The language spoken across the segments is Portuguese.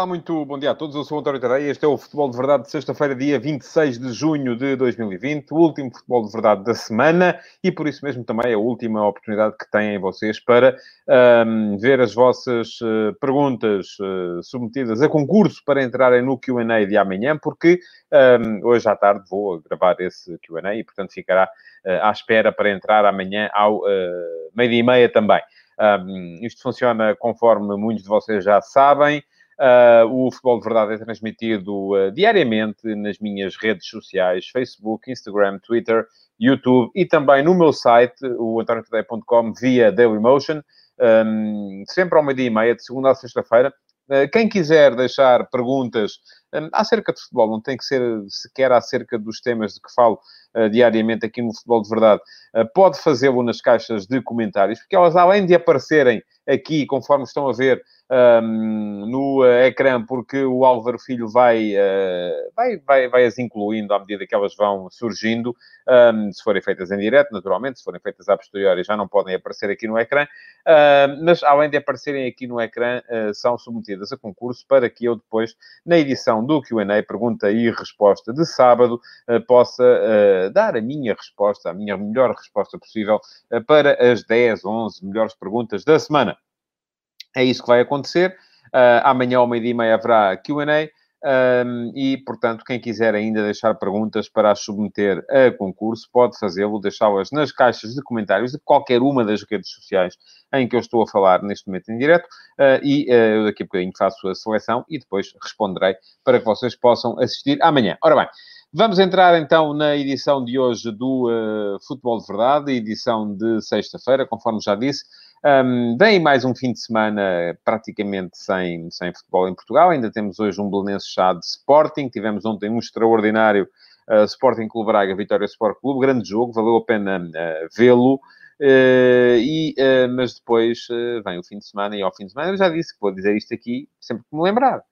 Olá, muito bom dia a todos. Eu sou o António Tadeia. Este é o Futebol de Verdade de sexta-feira, dia 26 de junho de 2020. O último Futebol de Verdade da semana e, por isso mesmo, também a última oportunidade que têm vocês para um, ver as vossas uh, perguntas uh, submetidas a concurso para entrarem no Q&A de amanhã, porque um, hoje à tarde vou gravar esse Q&A e, portanto, ficará uh, à espera para entrar amanhã ao meio-dia e meia também. Um, isto funciona conforme muitos de vocês já sabem. Uh, o Futebol de Verdade é transmitido uh, diariamente nas minhas redes sociais, Facebook, Instagram, Twitter, YouTube e também no meu site, o antoniotadeia.com, via Dailymotion, um, sempre ao meio-dia e meia, de segunda a sexta-feira. Uh, quem quiser deixar perguntas um, acerca de futebol, não tem que ser sequer acerca dos temas de que falo diariamente aqui no Futebol de Verdade, pode fazê-lo nas caixas de comentários, porque elas, além de aparecerem aqui, conforme estão a ver, um, no uh, ecrã, porque o Álvaro Filho vai, uh, vai, vai, vai as incluindo à medida que elas vão surgindo. Um, se forem feitas em direto, naturalmente, se forem feitas a posteriori, já não podem aparecer aqui no ecrã. Uh, mas, além de aparecerem aqui no ecrã, são submetidas a concurso para que eu depois, na edição do Q&A, pergunta e resposta de sábado, uh, possa dar a minha resposta, a minha melhor resposta possível para as 10, 11 melhores perguntas da semana. É isso que vai acontecer. Amanhã ao meio-dia e meia haverá Q&A. Um, e, portanto, quem quiser ainda deixar perguntas para as submeter a concurso, pode fazê-lo, deixá-las nas caixas de comentários de qualquer uma das redes sociais em que eu estou a falar neste momento em direto, uh, e uh, eu daqui a bocadinho faço a seleção e depois responderei para que vocês possam assistir amanhã. Ora bem, vamos entrar então na edição de hoje do uh, Futebol de Verdade, edição de sexta-feira, conforme já disse. Um, mais um fim de semana praticamente sem, sem futebol em Portugal. Ainda temos hoje um Belenense chá de Sporting. Tivemos ontem um extraordinário uh, Sporting Clube Braga, Vitória Sport Clube. Grande jogo, valeu a pena uh, vê-lo. Uh, e, mas depois vem o fim de semana e ao fim de semana, eu já disse que vou dizer isto aqui sempre que me lembrar.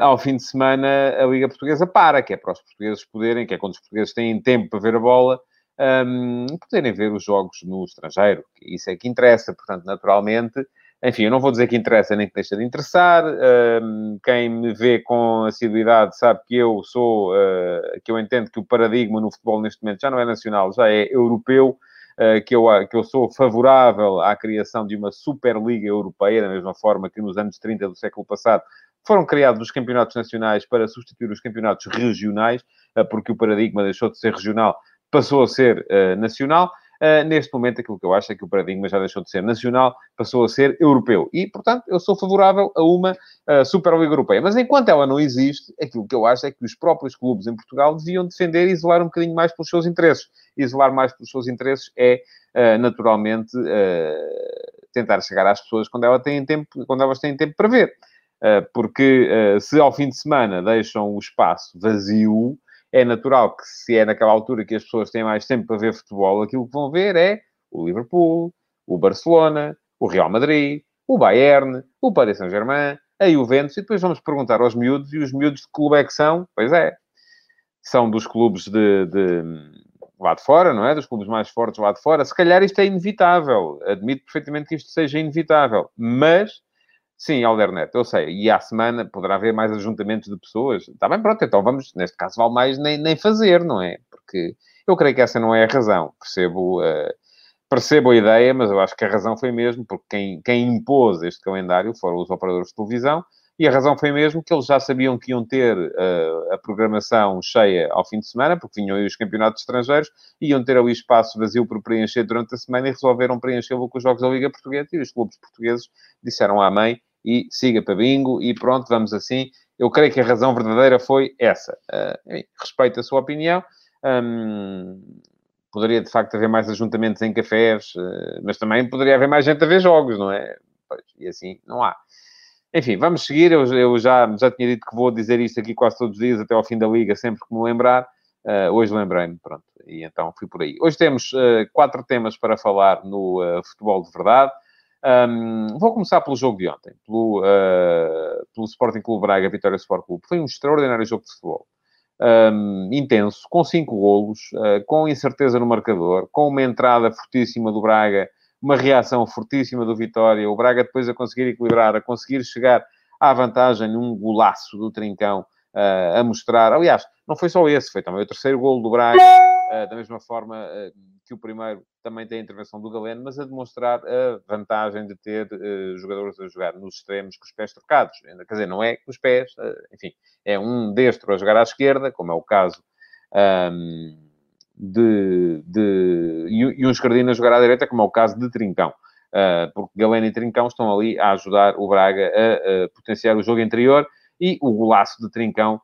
ao fim de semana, a Liga Portuguesa para, que é para os portugueses poderem, que é quando os portugueses têm tempo para ver a bola, um, poderem ver os jogos no estrangeiro. Isso é que interessa, portanto, naturalmente. Enfim, eu não vou dizer que interessa nem que deixa de interessar. Um, quem me vê com assiduidade sabe que eu sou, uh, que eu entendo que o paradigma no futebol neste momento já não é nacional, já é europeu. Uh, que, eu, que eu sou favorável à criação de uma Superliga Europeia, da mesma forma que nos anos 30 do século passado foram criados os campeonatos nacionais para substituir os campeonatos regionais, porque o paradigma deixou de ser regional passou a ser uh, nacional. Uh, neste momento, aquilo que eu acho é que o paradigma já deixou de ser nacional, passou a ser europeu. E, portanto, eu sou favorável a uma uh, Superliga Europeia. Mas enquanto ela não existe, aquilo que eu acho é que os próprios clubes em Portugal deviam defender e isolar um bocadinho mais pelos seus interesses. Isolar mais pelos seus interesses é, uh, naturalmente, tentar chegar às pessoas quando, ela têm tempo, quando elas têm tempo para ver. porque se ao fim de semana deixam o espaço vazio, é natural que se é naquela altura que as pessoas têm mais tempo para ver futebol, aquilo que vão ver é o Liverpool, o Barcelona, o Real Madrid, o Bayern, o Paris Saint-Germain, a Juventus, e depois vamos perguntar aos miúdos, e os miúdos de que clube é que são? Pois é, são dos clubes de, de, lá de fora, não é? Dos clubes mais fortes lá de fora. Se calhar isto é inevitável. Admito perfeitamente que isto seja inevitável. Mas Sim, Aldernet, eu sei. E à semana poderá haver mais ajuntamentos de pessoas. Está bem, pronto, então vamos, neste caso, vale mais nem, nem fazer, não é? Porque eu creio que essa não é a razão. Percebo, uh, percebo a ideia, mas eu acho que a razão foi mesmo porque quem, quem impôs este calendário foram os operadores de televisão e a razão foi mesmo que eles já sabiam que iam ter uh, a programação cheia ao fim de semana, porque vinham aí os campeonatos estrangeiros, iam ter ali espaço vazio para preencher durante a semana e resolveram preenchê-lo com os jogos da Liga Portuguesa. E os clubes portugueses disseram amém e siga para bingo e pronto, vamos assim. Eu creio que a razão verdadeira foi essa. Uh, respeito a sua opinião. Um, poderia, de facto, haver mais ajuntamentos em cafés, uh, mas também poderia haver mais gente a ver jogos, não é? Pois, e assim, não há. Enfim, vamos seguir. Eu, eu, já, já tinha dito que vou dizer isto aqui quase todos os dias, até ao fim da liga, sempre que me lembrar. Uh, hoje lembrei-me, pronto, e então fui por aí. Hoje temos quatro temas para falar no futebol de verdade. Um, vou começar pelo jogo de ontem, pelo, uh, pelo Sporting Clube Braga, Vitória Sport Clube. Foi um extraordinário jogo de futebol. um, intenso, com cinco golos, uh, com incerteza no marcador, com uma entrada fortíssima do Braga, uma reação fortíssima do Vitória, o Braga depois a conseguir equilibrar, a conseguir chegar à vantagem num golaço do Trincão, uh, a mostrar. Aliás, não foi só esse, foi também o terceiro golo do Braga, uh, da mesma forma que o primeiro também tem a intervenção do Galeno, mas a demonstrar a vantagem de ter uh, jogadores a jogar nos extremos com os pés trocados. Quer dizer, não é com os pés, uh, enfim, é um destro a jogar à esquerda, como é o caso um, de, de, e, um esquerdino a jogar à direita, como é o caso de Trincão. Uh, porque Galeno e Trincão estão ali a ajudar o Braga a, a potenciar o jogo interior e o golaço de Trincão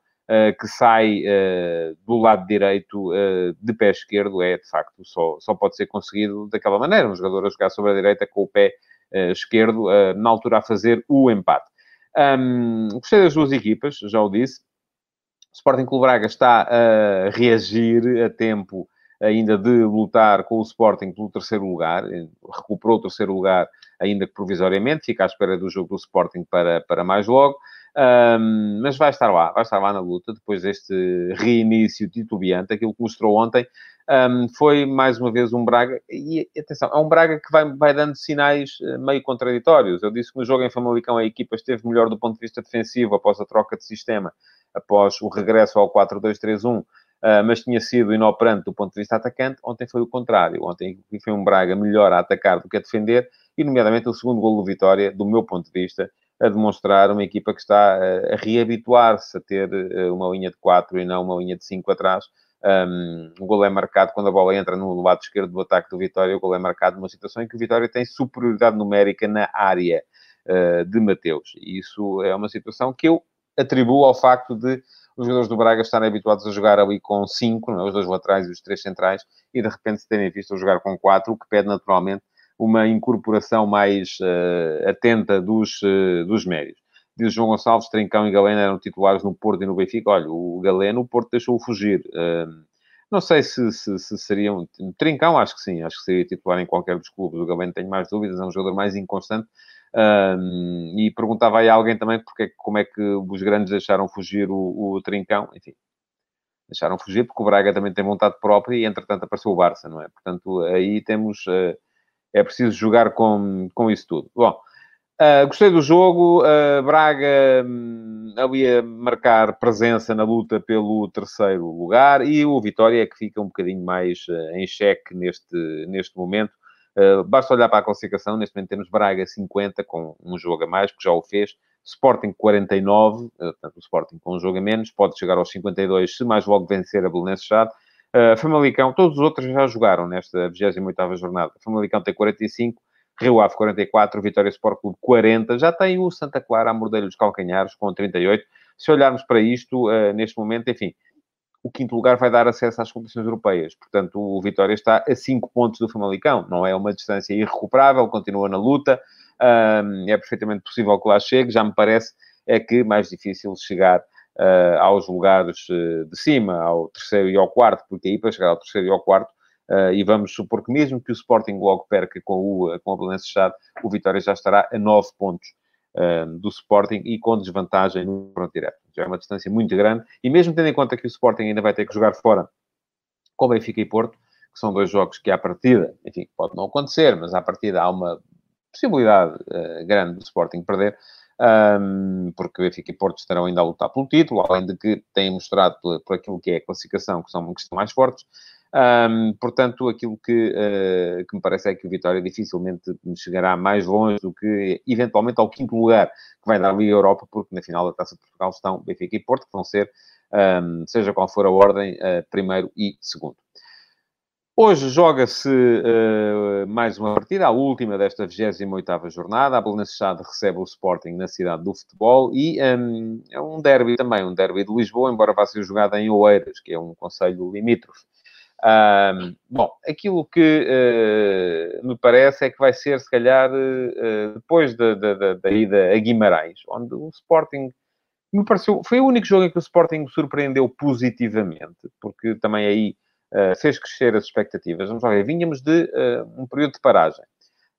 que sai uh, do lado direito uh, de pé esquerdo é, de facto, só, só pode ser conseguido daquela maneira. Um jogador a jogar sobre a direita com o pé esquerdo, na altura a fazer o empate. Um, gostei das duas equipas, já o disse. O Sporting Clube Braga está a reagir a tempo ainda de lutar com o Sporting pelo terceiro lugar. Recuperou o terceiro lugar, ainda que provisoriamente. Fica à espera do jogo do Sporting para, para mais logo. Um, mas vai estar lá, vai estar lá na luta, depois deste reinício titubeante, aquilo que mostrou ontem, um, foi mais uma vez um Braga, e atenção, é um Braga que vai, vai dando sinais eh, meio contraditórios. Eu disse que no jogo em Famalicão a equipa esteve melhor do ponto de vista defensivo após a troca de sistema, após o regresso ao 4-2-3-1, uh, mas tinha sido inoperante do ponto de vista atacante. Ontem foi o contrário. Ontem foi um Braga melhor a atacar do que a defender, e nomeadamente o segundo gol do Vitória, do meu ponto de vista, a demonstrar uma equipa que está a, reabituar-se a ter eh, uma linha de 4 e não uma linha de 5 atrás. Um, o gol é marcado quando a bola entra no lado esquerdo do ataque do Vitória. O gol é marcado numa situação em que o Vitória tem superioridade numérica na área uh, de Mateus. E isso é uma situação que eu atribuo ao facto de os jogadores do Braga estarem habituados a jogar ali com 5, é? os dois laterais e os três centrais, e de repente se terem visto a jogar com 4, o que pede naturalmente uma incorporação mais uh, atenta dos, uh, dos médios. Diz João Gonçalves, Trincão e Galeno eram titulares no Porto e no Benfica. Olha, o Galeno, o Porto deixou-o fugir. Uh, não sei se, se, se seriam... Trincão, acho que sim. Acho que seria titular em qualquer dos clubes. O Galeno tenho mais dúvidas. É um jogador mais inconstante. e perguntava aí a alguém também porque, como é que os grandes deixaram fugir o, o Trincão. Enfim, deixaram fugir porque o Braga também tem vontade própria e, entretanto, apareceu o Barça, não é? Portanto, aí temos... Uh, é preciso jogar com, com isso tudo. Bom, uh, gostei do jogo. Uh, Braga um, ali a marcar presença na luta pelo terceiro lugar e o Vitória é que fica um bocadinho mais uh, em xeque neste, neste momento. Basta olhar para a classificação. Neste momento temos Braga 50 com um jogo a mais, que já o fez. Sporting 49, portanto, o Sporting com um jogo a menos, pode chegar aos 52 se mais logo vencer a Belenenses Chade. Uh, Famalicão, todos os outros já jogaram nesta 28ª jornada. Famalicão tem 45, Rio Ave 44, Vitória Sport Clube 40, já tem o Santa Clara a morder os calcanhares com 38. Se olharmos para isto, uh, neste momento, enfim, o quinto lugar vai dar acesso às competições europeias. Portanto, o Vitória está a 5 pontos do Famalicão. Não é uma distância irrecuperável, continua na luta. Uh, é perfeitamente possível que lá chegue. Já me parece é que mais difícil chegar uh, aos lugares uh, de cima, ao terceiro e ao quarto, porque aí para chegar ao terceiro e ao quarto, uh, e vamos supor que mesmo que o Sporting logo perca com, o, com a Belenenses Chade, o Vitória já estará a 9 pontos do Sporting e com desvantagem no front direto. Já é uma distância muito grande, e mesmo tendo em conta que o Sporting ainda vai ter que jogar fora com Benfica e Porto, que são dois jogos que à partida, enfim, pode não acontecer, mas à partida há uma possibilidade uh, grande do Sporting perder um, porque Benfica e Porto estarão ainda a lutar pelo título, além de que têm mostrado por, por aquilo que é a classificação que são, estão mais fortes. Um, portanto, aquilo que, uh, que me parece é que o Vitória dificilmente chegará mais longe do que, eventualmente, ao quinto lugar, que vai dar a Europa, porque na final da Taça de Portugal estão Benfica e Porto, que vão ser, um, seja qual for a ordem, uh, primeiro e segundo. Hoje joga-se uh, mais uma partida, a última desta 28ª jornada. A Belenenses recebe o Sporting na cidade do futebol e um, é um derby também, um derby de Lisboa, embora vá ser jogado em Oeiras, que é um conselho limítrofe. Um, bom, aquilo que uh, me parece é que vai ser, se calhar, uh, depois da, da, da, ida a Guimarães, onde o Sporting me pareceu... Foi o único jogo em que o Sporting me surpreendeu positivamente, porque também aí uh, fez crescer as expectativas. Vamos ver, vínhamos de uh, um período de paragem.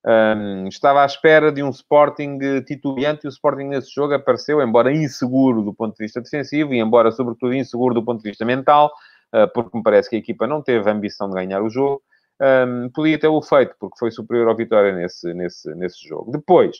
Um, estava à espera de um Sporting titubeante e o Sporting nesse jogo apareceu, embora inseguro do ponto de vista defensivo e embora, sobretudo, inseguro do ponto de vista mental, uh, porque me parece que a equipa não teve a ambição de ganhar o jogo. Um, podia ter o feito, porque foi superior ao Vitória nesse, nesse, nesse jogo. Depois,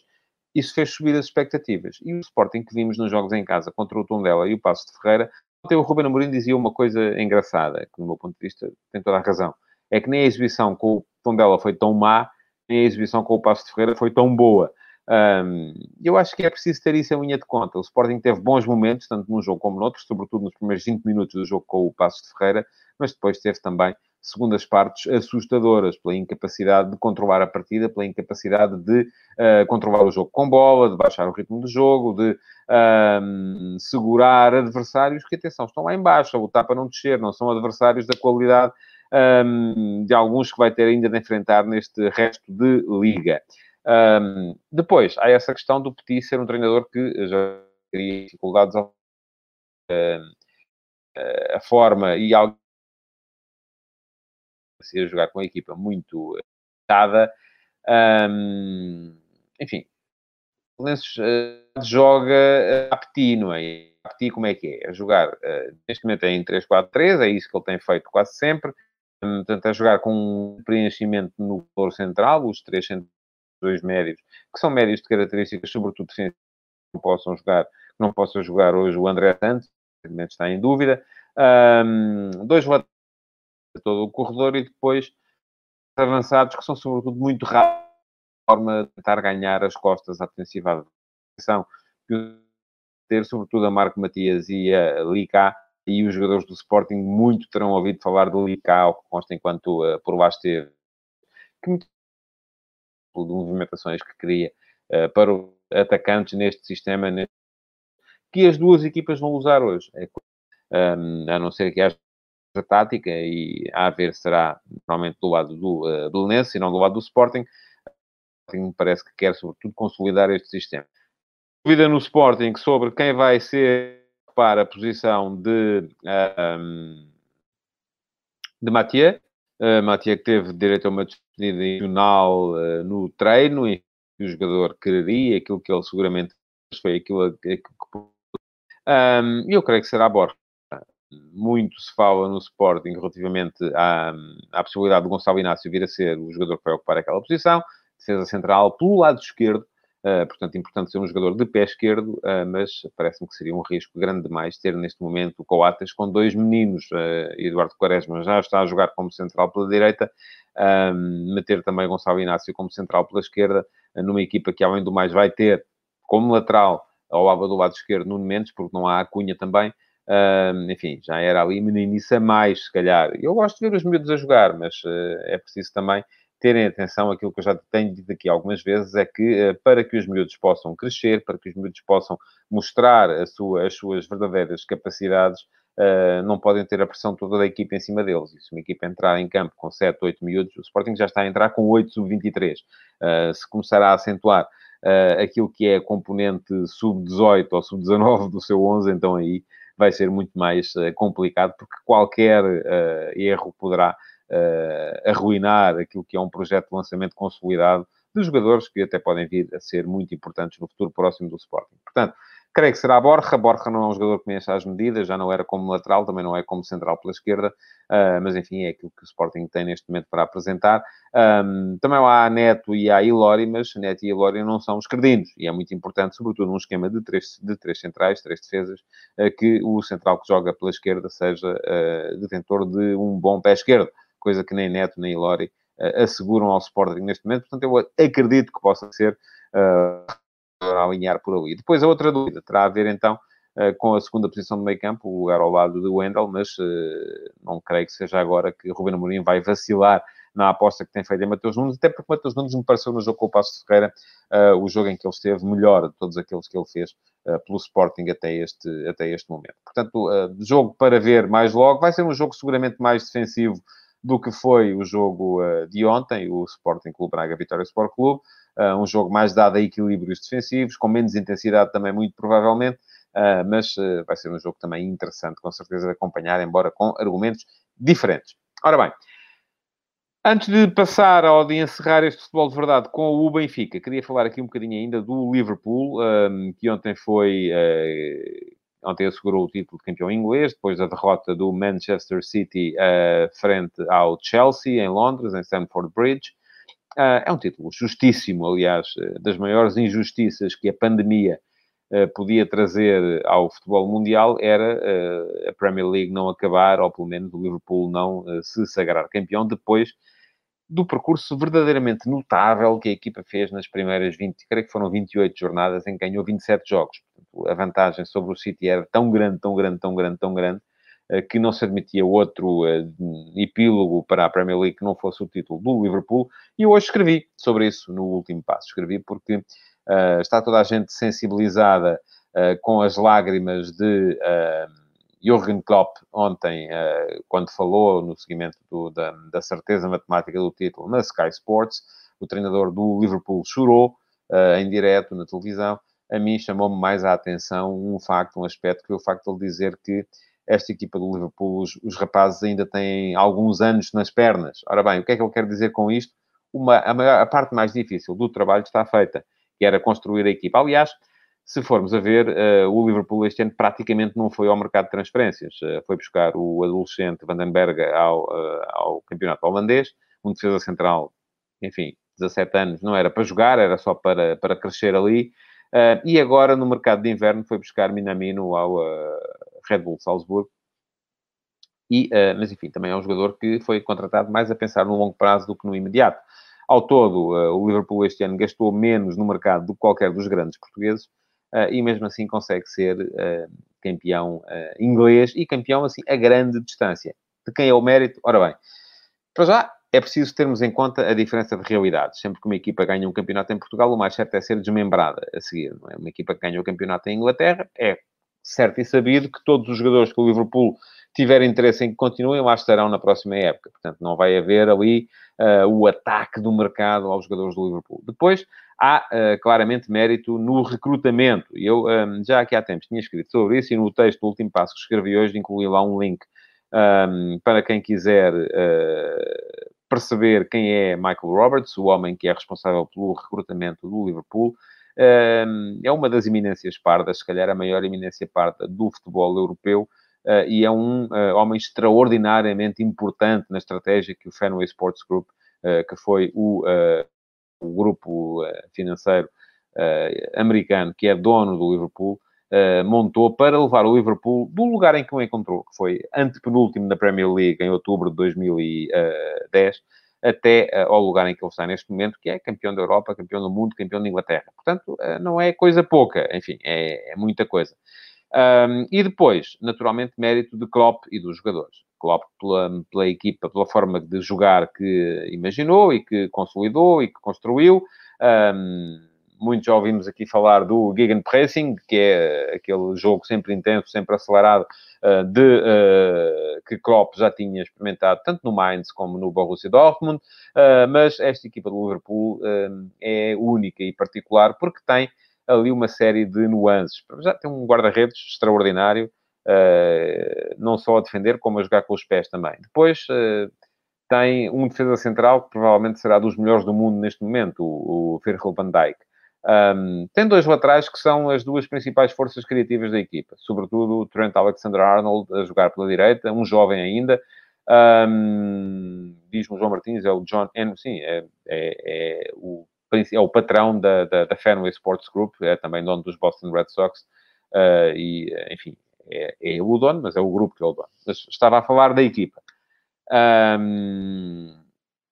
isso fez subir as expectativas. E o Sporting que vimos nos jogos em casa contra o Tondela e o Passo de Ferreira, até o Ruben Amorim dizia uma coisa engraçada, que, do meu ponto de vista, tem toda a razão. É que nem a exibição com o Tondela foi tão má, nem a exibição com o Passo de Ferreira foi tão boa. Um, eu acho que é preciso ter isso em linha de conta. O Sporting teve bons momentos, tanto num jogo como noutro, sobretudo nos primeiros 20 minutos do jogo com o Passo de Ferreira, mas depois teve também segundas partes assustadoras, pela incapacidade de controlar a partida, pela incapacidade de uh, controlar o jogo com bola, de baixar o ritmo do jogo, de segurar adversários que, atenção, estão lá embaixo, a lutar para não descer, não são adversários da qualidade um, de alguns que vai ter ainda de enfrentar neste resto de liga. Um, depois, há essa questão do Petit ser um treinador que já teria dificuldades uh, a forma e algo a jogar com a equipa muito dada. Um, enfim, Lenços uh, joga a Petit, não é? A Petit como é que é? A jogar, uh, neste momento é em 3-4-3, é isso que ele tem feito quase sempre. Um, portanto, a jogar com um preenchimento no valor central, os três dois médios, que são médios de características, sobretudo defensivas, não possam jogar, não jogar hoje o André Santos, está em dúvida. Um, dois laterais todo o corredor e depois avançados que são sobretudo muito rápidos forma de tentar ganhar as costas à defensiva da ter sobretudo a Marco Matias e a Lica e os jogadores do Sporting muito terão ouvido falar do Lica, o que consta enquanto uh, por lá esteve que muito de movimentações que queria uh, para os atacantes neste sistema neste... que as duas equipas vão usar hoje é, um, a não ser que haja tática e a ver será normalmente do lado do uh, e não do lado do Sporting. Sporting parece que quer, sobretudo, consolidar este sistema. Dúvida no Sporting sobre quem vai ser para a posição de, um, de Mathieu. Uh, Mathieu que teve direito a uma despedida uh, no treino e o jogador quereria, aquilo que ele seguramente foi aquilo que... um, eu creio que será Borja. Muito se fala no Sporting relativamente à, à possibilidade de Gonçalo Inácio vir a ser o jogador que vai ocupar aquela posição, defesa central pelo lado esquerdo, uh, portanto, importante ser um jogador de pé esquerdo, uh, mas parece-me que seria um risco grande demais ter neste momento o Coates com dois meninos, uh, Eduardo Quaresma já está a jogar como central pela direita, meter também Gonçalo Inácio como central pela esquerda, numa equipa que, além do mais, vai ter como lateral ao lado do lado esquerdo Nuno Mendes, porque não há a Cunha também, Uh, enfim, já era ali meninice a mais, se calhar. Eu gosto de ver os miúdos a jogar, mas uh, é preciso também terem atenção aquilo que eu já tenho dito aqui algumas vezes, é que uh, para que os miúdos possam crescer, para que os miúdos possam mostrar sua, as suas verdadeiras capacidades, Uh, não podem ter a pressão toda da equipa em cima deles. E se uma equipa entrar em campo com 7, 8 miúdos, o Sporting já está a entrar com 8 sub-23. Uh, se começar a acentuar uh, aquilo que é componente sub-18 ou sub-19 do seu 11, então aí vai ser muito mais complicado, porque qualquer erro poderá uh, arruinar aquilo que é um projeto de lançamento consolidado de jogadores que até podem vir a ser muito importantes no futuro próximo do Sporting. Portanto, creio que será a Borja. Borja não é um jogador que mexa as medidas, já não era como lateral, também não é como central pela esquerda, uh, mas enfim, é aquilo que o Sporting tem neste momento para apresentar. Um, também há Neto e a Ilori, mas Neto e Ilori não são os credinos, e é muito importante, sobretudo num esquema de três, de três centrais, três defesas, uh, que o central que joga pela esquerda seja uh, detentor de um bom pé esquerdo, coisa que nem Neto nem Ilori asseguram ao Sporting neste momento, portanto eu acredito que possa ser a alinhar por ali. Depois a outra dúvida terá a ver então eh, com a segunda posição do meio campo, o lugar ao lado do Wendel, mas eh, não creio que seja agora que Ruben Amorim vai vacilar na aposta que tem feito em Matheus Nunes, até porque Matheus Nunes me pareceu no jogo com o Passo Ferreira uh, o jogo em que ele esteve melhor de todos aqueles que ele fez uh, pelo Sporting até este, até este momento. Portanto, uh, jogo para ver mais logo, vai ser um jogo seguramente mais defensivo do que foi o jogo de ontem, o Sporting Clube Braga Vitória Sport Clube, uh, um jogo mais dado a equilíbrios defensivos, com menos intensidade também, muito provavelmente, uh, mas vai ser um jogo também interessante, com certeza, de acompanhar, embora com argumentos diferentes. Ora bem, Antes de passar ou de encerrar este futebol de verdade com o Benfica, queria falar aqui um bocadinho ainda do Liverpool, que ontem foi. Uh, ontem assegurou o título de campeão inglês, depois da derrota do Manchester City uh, frente ao Chelsea, em Londres, em Stamford Bridge. Uh, é um título justíssimo, aliás, das maiores injustiças que a pandemia podia trazer ao futebol mundial era a Premier League não acabar, ou pelo menos o Liverpool não se sagrar campeão, depois do percurso verdadeiramente notável que a equipa fez nas primeiras 20, creio que foram 28 jornadas, em que ganhou 27 jogos. A vantagem sobre o City era tão grande, tão grande, tão grande, tão grande, eh, que não se admitia outro uh, epílogo para a Premier League que não fosse o título do Liverpool. E hoje escrevi sobre isso no último passo. Escrevi porque uh, está toda a gente sensibilizada uh, com as lágrimas de Jürgen Klopp, ontem, uh, quando falou no seguimento do, da, da, certeza matemática do título na Sky Sports, o treinador do Liverpool chorou uh, em direto na televisão. A mim chamou-me mais a atenção um facto, um aspecto, que é o facto de ele dizer que esta equipa do Liverpool, os, os rapazes ainda têm alguns anos nas pernas. Ora bem, o que é que ele quer dizer com isto? Uma, a, maior, a parte mais difícil do trabalho está feita, que era construir a equipa. Aliás, se formos a ver, uh, o Liverpool este ano praticamente não foi ao mercado de transferências. Uh, foi buscar o adolescente Vandenberg ao, uh, ao campeonato holandês, um defesa central, enfim, 17 anos, não era para jogar, era só para, para crescer ali. E agora, no mercado de inverno, foi buscar Minamino ao Red Bull Salzburgo. E, mas, enfim, também é um jogador que foi contratado mais a pensar no longo prazo do que no imediato. Ao todo, o Liverpool este ano gastou menos no mercado do que qualquer dos grandes portugueses, uh, e mesmo assim consegue ser uh, campeão uh, inglês e campeão assim a grande distância. De quem é o mérito? Ora bem, para já é preciso termos em conta a diferença de realidades. Sempre que uma equipa ganha um campeonato em Portugal, o mais certo é ser desmembrada a seguir. É? Uma equipa que ganha o campeonato em Inglaterra é certo e sabido que todos os jogadores que o Liverpool tiver interesse em que continuem, lá estarão na próxima época. Portanto, não vai haver ali uh, o ataque do mercado aos jogadores do Liverpool. Depois, há uh, claramente mérito no recrutamento. Eu um, já aqui há tempos tinha escrito sobre isso e no texto do último passo que escrevi hoje incluí lá um link um, para quem quiser uh, perceber quem é Michael Roberts, o homem que é responsável pelo recrutamento do Liverpool. É uma das eminências pardas, se calhar a maior eminência parda do futebol europeu. Uh, e é um uh, homem extraordinariamente importante na estratégia que o Fenway Sports Group, uh, que foi o, o grupo financeiro americano, que é dono do Liverpool, montou para levar o Liverpool do lugar em que o encontrou, que foi antepenúltimo na Premier League em outubro de 2010, até ao lugar em que ele está neste momento, que é campeão da Europa, campeão do mundo, campeão da Inglaterra. Portanto, não é coisa pouca, enfim, é, é muita coisa. Um, e depois, naturalmente, mérito de Klopp e dos jogadores. Klopp pela, pela equipa, pela forma de jogar que imaginou e que consolidou e que construiu. Um, muitos já ouvimos aqui falar do Gegenpressing, que é aquele jogo sempre intenso, sempre acelerado, uh, de, uh, que Klopp já tinha experimentado tanto no Mainz como no Borussia Dortmund, mas esta equipa do Liverpool é única e particular porque tem ali uma série de nuances. Já tem um guarda-redes extraordinário, não só a defender, como a jogar com os pés também. Depois tem um defesa central que provavelmente será dos melhores do mundo neste momento, o Virgil van Dijk. Um, tem dois laterais que são as duas principais forças criativas da equipa, sobretudo o Trent Alexander-Arnold a jogar pela direita, um jovem ainda. Um, Diz-me João Martins, é o John... É, sim, é, é, é o é o patrão da, da, da Fenway Sports Group, é também dono dos Boston Red Sox, uh, e, enfim, é, é, o dono, mas é o grupo que é o dono. Mas estava a falar da equipa. Um,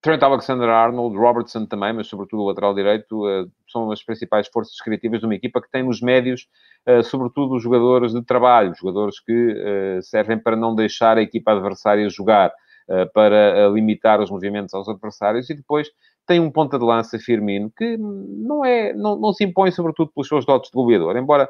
Trent Alexander-Arnold, Robertson também, mas sobretudo o lateral direito, uh, são as principais forças criativas de uma equipa que tem nos médios, uh, sobretudo jogadores de trabalho, jogadores que uh, servem para não deixar a equipa adversária jogar, para limitar os movimentos aos adversários e depois tem um ponta de lança, Firmino, que não, é, não, não se impõe, sobretudo, pelos seus dotes de goleador, embora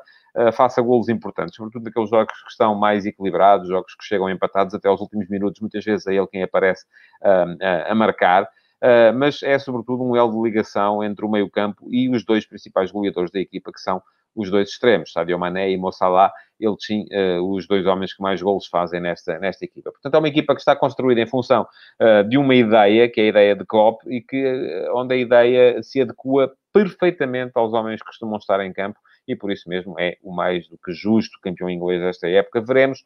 faça golos importantes, sobretudo naqueles jogos que estão mais equilibrados, jogos que chegam empatados até aos últimos minutos, muitas vezes é ele quem aparece uh, a marcar. Uh, mas é sobretudo um elo de ligação entre o meio-campo e os dois principais goleadores da equipa, que são os dois extremos, Sadio Mané e Mo Salah, ele tinha uh, os dois homens que mais golos fazem nesta, nesta equipa. Portanto, é uma equipa que está construída em função uh, de uma ideia, que é a ideia de Klopp, e que, onde a ideia se adequa perfeitamente aos homens que costumam estar em campo, e por isso mesmo é o mais do que justo campeão inglês desta época. Veremos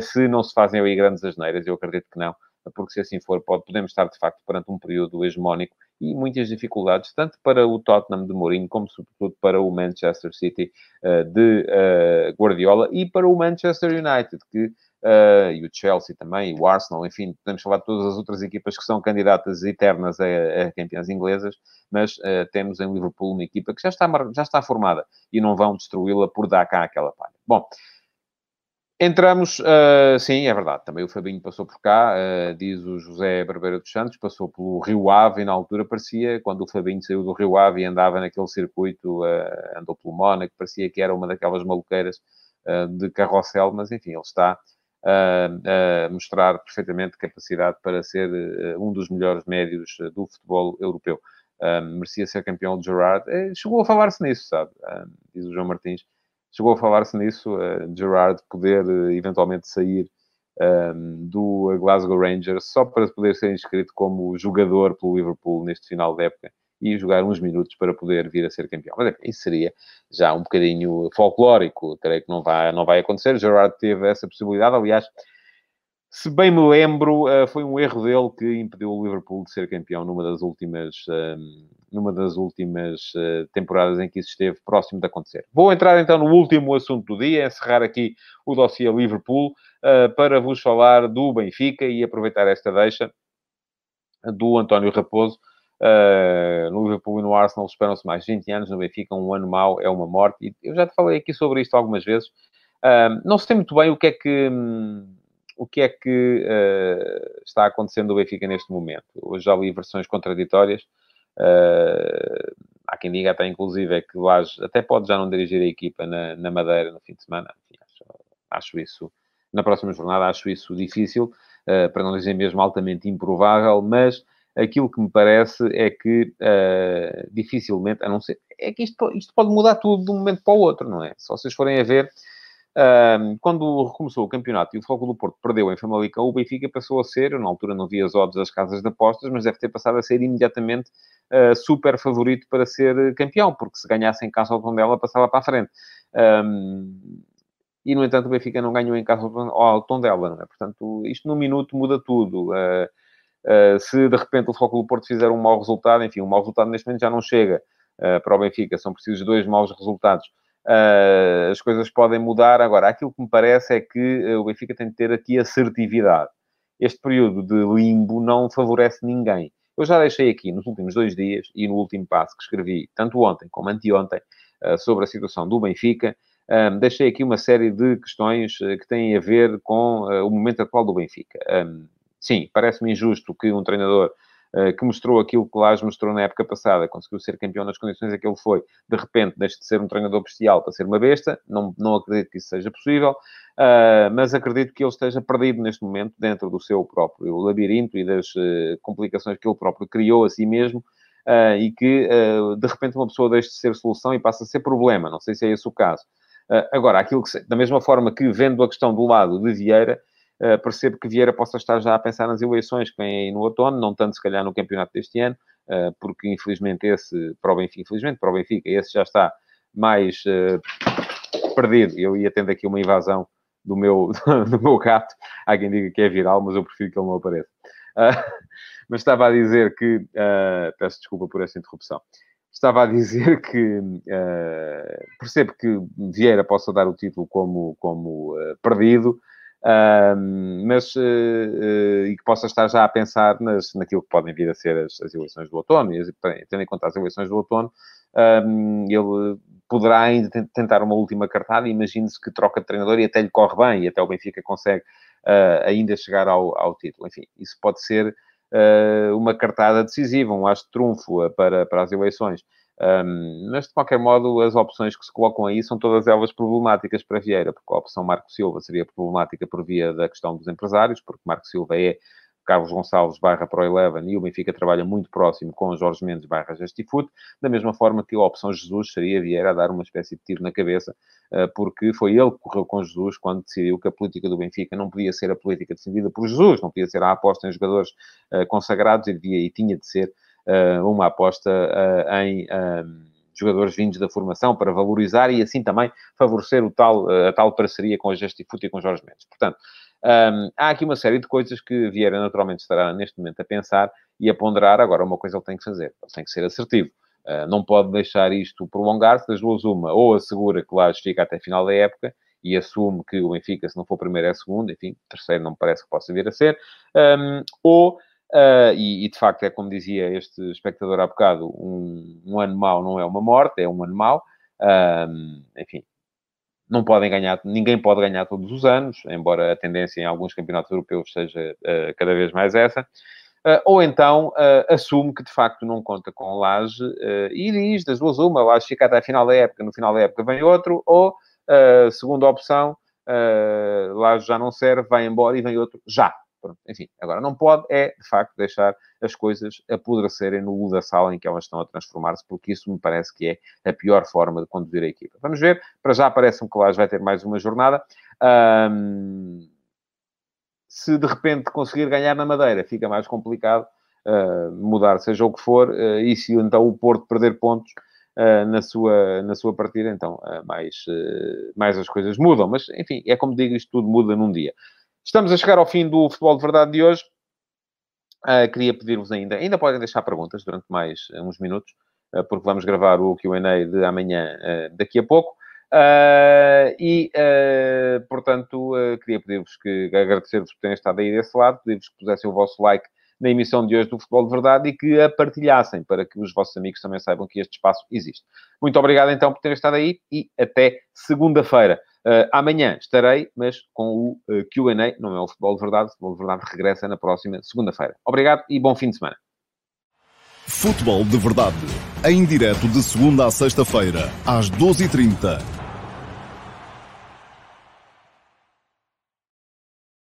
se não se fazem aí grandes asneiras, eu acredito que não, porque se assim for, pode, podemos estar de facto perante um período hegemónico e muitas dificuldades, tanto para o Tottenham de Mourinho, como sobretudo para o Manchester City uh, de uh, Guardiola e para o Manchester United, que, uh, e o Chelsea também, e o Arsenal, enfim, podemos falar de todas as outras equipas que são candidatas eternas a, a campeãs inglesas, mas temos em Liverpool uma equipa que já está, já está formada e não vão destruí-la por dar cá aquela palha. Bom, Entramos, uh, sim, é verdade, também o Fabinho passou por cá, uh, diz o José Barbeira dos Santos, passou pelo Rio Ave e na altura parecia, quando o Fabinho saiu do Rio Ave e andava naquele circuito, uh, andou pelo Mónaco, parecia que era uma daquelas maluqueiras de carrossel, mas enfim, ele está a mostrar perfeitamente capacidade para ser um dos melhores médios do futebol europeu. merecia ser campeão de Gerard, chegou a falar-se nisso, sabe, diz o João Martins, chegou a falar-se nisso, uh, Gerard poder uh, eventualmente sair um, do Glasgow Rangers só para poder ser inscrito como jogador pelo Liverpool neste final de época e jogar uns minutos para poder vir a ser campeão. Mas enfim, isso seria já um bocadinho folclórico, creio que não vai, não vai acontecer. Gerard teve essa possibilidade, aliás, se bem me lembro, eh, foi um erro dele que impediu o Liverpool de ser campeão numa das últimas, ehm, numa das últimas eh, temporadas em que isso esteve próximo de acontecer. Vou entrar então no último assunto do dia, encerrar aqui o dossiê Liverpool, eh, para vos falar do Benfica e aproveitar esta deixa do António Raposo. No Liverpool e no Arsenal esperam-se mais 20 anos, no Benfica um ano mau é uma morte. E eu já te falei aqui sobre isto algumas vezes. Ehm, não se tem muito bem o que é que hum, o que é que uh, está acontecendo no Benfica neste momento. Hoje já li versões contraditórias. Uh, há quem diga até, inclusive, é que Lage até pode já não dirigir a equipa na, na Madeira no fim de semana. Enfim, acho, acho, isso, na próxima jornada, acho isso difícil, uh, para não dizer mesmo altamente improvável, mas aquilo que me parece é que dificilmente, a não ser, é que isto, isto pode mudar tudo de um momento para o outro, não é? Se vocês forem a ver, quando recomeçou o campeonato e o Futebol do Porto perdeu em Famalicão, o Benfica passou a ser, na altura não vi as odds das casas de apostas, mas deve ter passado a ser imediatamente uh, super favorito para ser campeão, porque se ganhasse em casa ao Tondela, passava para a frente. Um, e, no entanto, o Benfica não ganhou em casa ao Tondela, não é? Portanto, isto num minuto muda tudo. Uh, uh, se, de repente, o Futebol do Porto fizer um mau resultado, enfim, um mau resultado neste momento já não chega para o Benfica, são precisos dois maus resultados uh, as coisas podem mudar. Agora, aquilo que me parece é que eh, o Benfica tem de ter aqui assertividade. Este período de limbo não favorece ninguém. Eu já deixei aqui nos últimos dois dias e no último passo que escrevi, tanto ontem como anteontem, uh, sobre a situação do Benfica, deixei aqui uma série de questões que têm a ver com uh, o momento atual do Benfica. Sim, parece-me injusto que um treinador eh, que mostrou aquilo que Lage mostrou na época passada, conseguiu ser campeão nas condições em que ele foi, de repente deixa de ser um treinador bestial para ser uma besta, não, não acredito que isso seja possível, uh, mas acredito que ele esteja perdido neste momento dentro do seu próprio labirinto e das uh, complicações que ele próprio criou a si mesmo, uh, e que de repente uma pessoa deixa de ser solução e passa a ser problema, não sei se é esse o caso. agora, aquilo que, da mesma forma que vendo a questão do lado de Vieira, Uh, percebo que Vieira possa estar já a pensar nas eleições que vêm aí no outono, não tanto se calhar no campeonato deste ano, uh, porque infelizmente esse, para o Benfica, infelizmente para o Benfica, esse já está mais uh, perdido. Eu ia tendo aqui uma invasão do meu, do meu gato. Há quem diga que é viral, mas eu prefiro que ele não apareça. mas estava a dizer que, peço desculpa por essa interrupção, estava a dizer que percebo que Vieira possa dar o título como, como perdido, mas uh, uh, e que possa estar já a pensar nas, naquilo que podem vir a ser as, as eleições do outono, e tendo em conta as eleições do outono, um, ele poderá ainda tentar uma última cartada, imagine-se que troca de treinador e até lhe corre bem, e até o Benfica consegue uh, ainda chegar ao, ao, título. Enfim, isso pode ser uma cartada decisiva, um as de trunfo para, para as eleições. Um, mas, de qualquer modo, as opções que se colocam aí são todas elas problemáticas para Vieira, porque a opção Marco Silva seria problemática por via da questão dos empresários, porque Marco Silva é Carlos Gonçalves barra Pro Eleven e o Benfica trabalha muito próximo com Jorge Mendes barra Gestifute, da mesma forma que a opção Jesus seria Vieira a dar uma espécie de tiro na cabeça, porque foi ele que correu com Jesus quando decidiu que a política do Benfica não podia ser a política decidida por Jesus, não podia ser a aposta em jogadores consagrados e, devia, e tinha de ser uma aposta em jogadores vindos da formação para valorizar e assim também favorecer o tal, a tal parceria com a Gestifute e com Jorge Mendes. Portanto, um, há aqui uma série de coisas que Vieira naturalmente estará neste momento a pensar e a ponderar. Agora, uma coisa ele tem que fazer, ele tem que ser assertivo. Uh, não pode deixar isto prolongar-se, das duas uma, ou assegura que Lages fica até final da época e assume que o Benfica, se não for primeiro, é segundo, enfim, terceiro não me parece que possa vir a ser, um, ou Uh, e, e, de facto é como dizia este espectador há bocado, um, um ano mau não é uma morte, é um ano mau. Uh, enfim, não podem ganhar, ninguém pode ganhar todos os anos, embora a tendência em alguns campeonatos europeus seja uh, cada vez mais essa. ou então assume que de facto não conta com Laje e diz das duas uma, Laje fica até a final da época, no final da época vem outro, ou segunda opção, Laje já não serve, vai embora e vem outro já. Pronto, enfim, agora não pode é, de facto, deixar as coisas apodrecerem no ludo da sala em que elas estão a transformar-se, porque isso me parece que é a pior forma de conduzir a equipa. Vamos ver, para já parece-me que Lages vai ter mais uma jornada. Se de repente conseguir ganhar na Madeira, fica mais complicado uh, mudar, seja o que for, uh, e se então o Porto perder pontos uh, na, sua, na sua partida, então mais, mais as coisas mudam. Mas, enfim, é como digo, isto tudo muda num dia. Estamos a chegar ao fim do Futebol de Verdade de hoje. Uh, queria pedir-vos ainda, ainda podem deixar perguntas durante mais uh, uns minutos, uh, porque vamos gravar o QA de amanhã daqui a pouco. e, portanto, queria pedir-vos que agradecer-vos por terem estado aí desse lado, pedir-vos que pusessem o vosso like na emissão de hoje do Futebol de Verdade e que a partilhassem para que os vossos amigos também saibam que este espaço existe. Muito obrigado então por terem estado aí e até segunda-feira. Uh, amanhã estarei, mas com o uh, eh, QA, não é o Futebol de Verdade. O Futebol de Verdade regressa na próxima segunda-feira. Obrigado e bom fim de semana. Futebol de Verdade, em direto de segunda a sexta-feira, às 12h30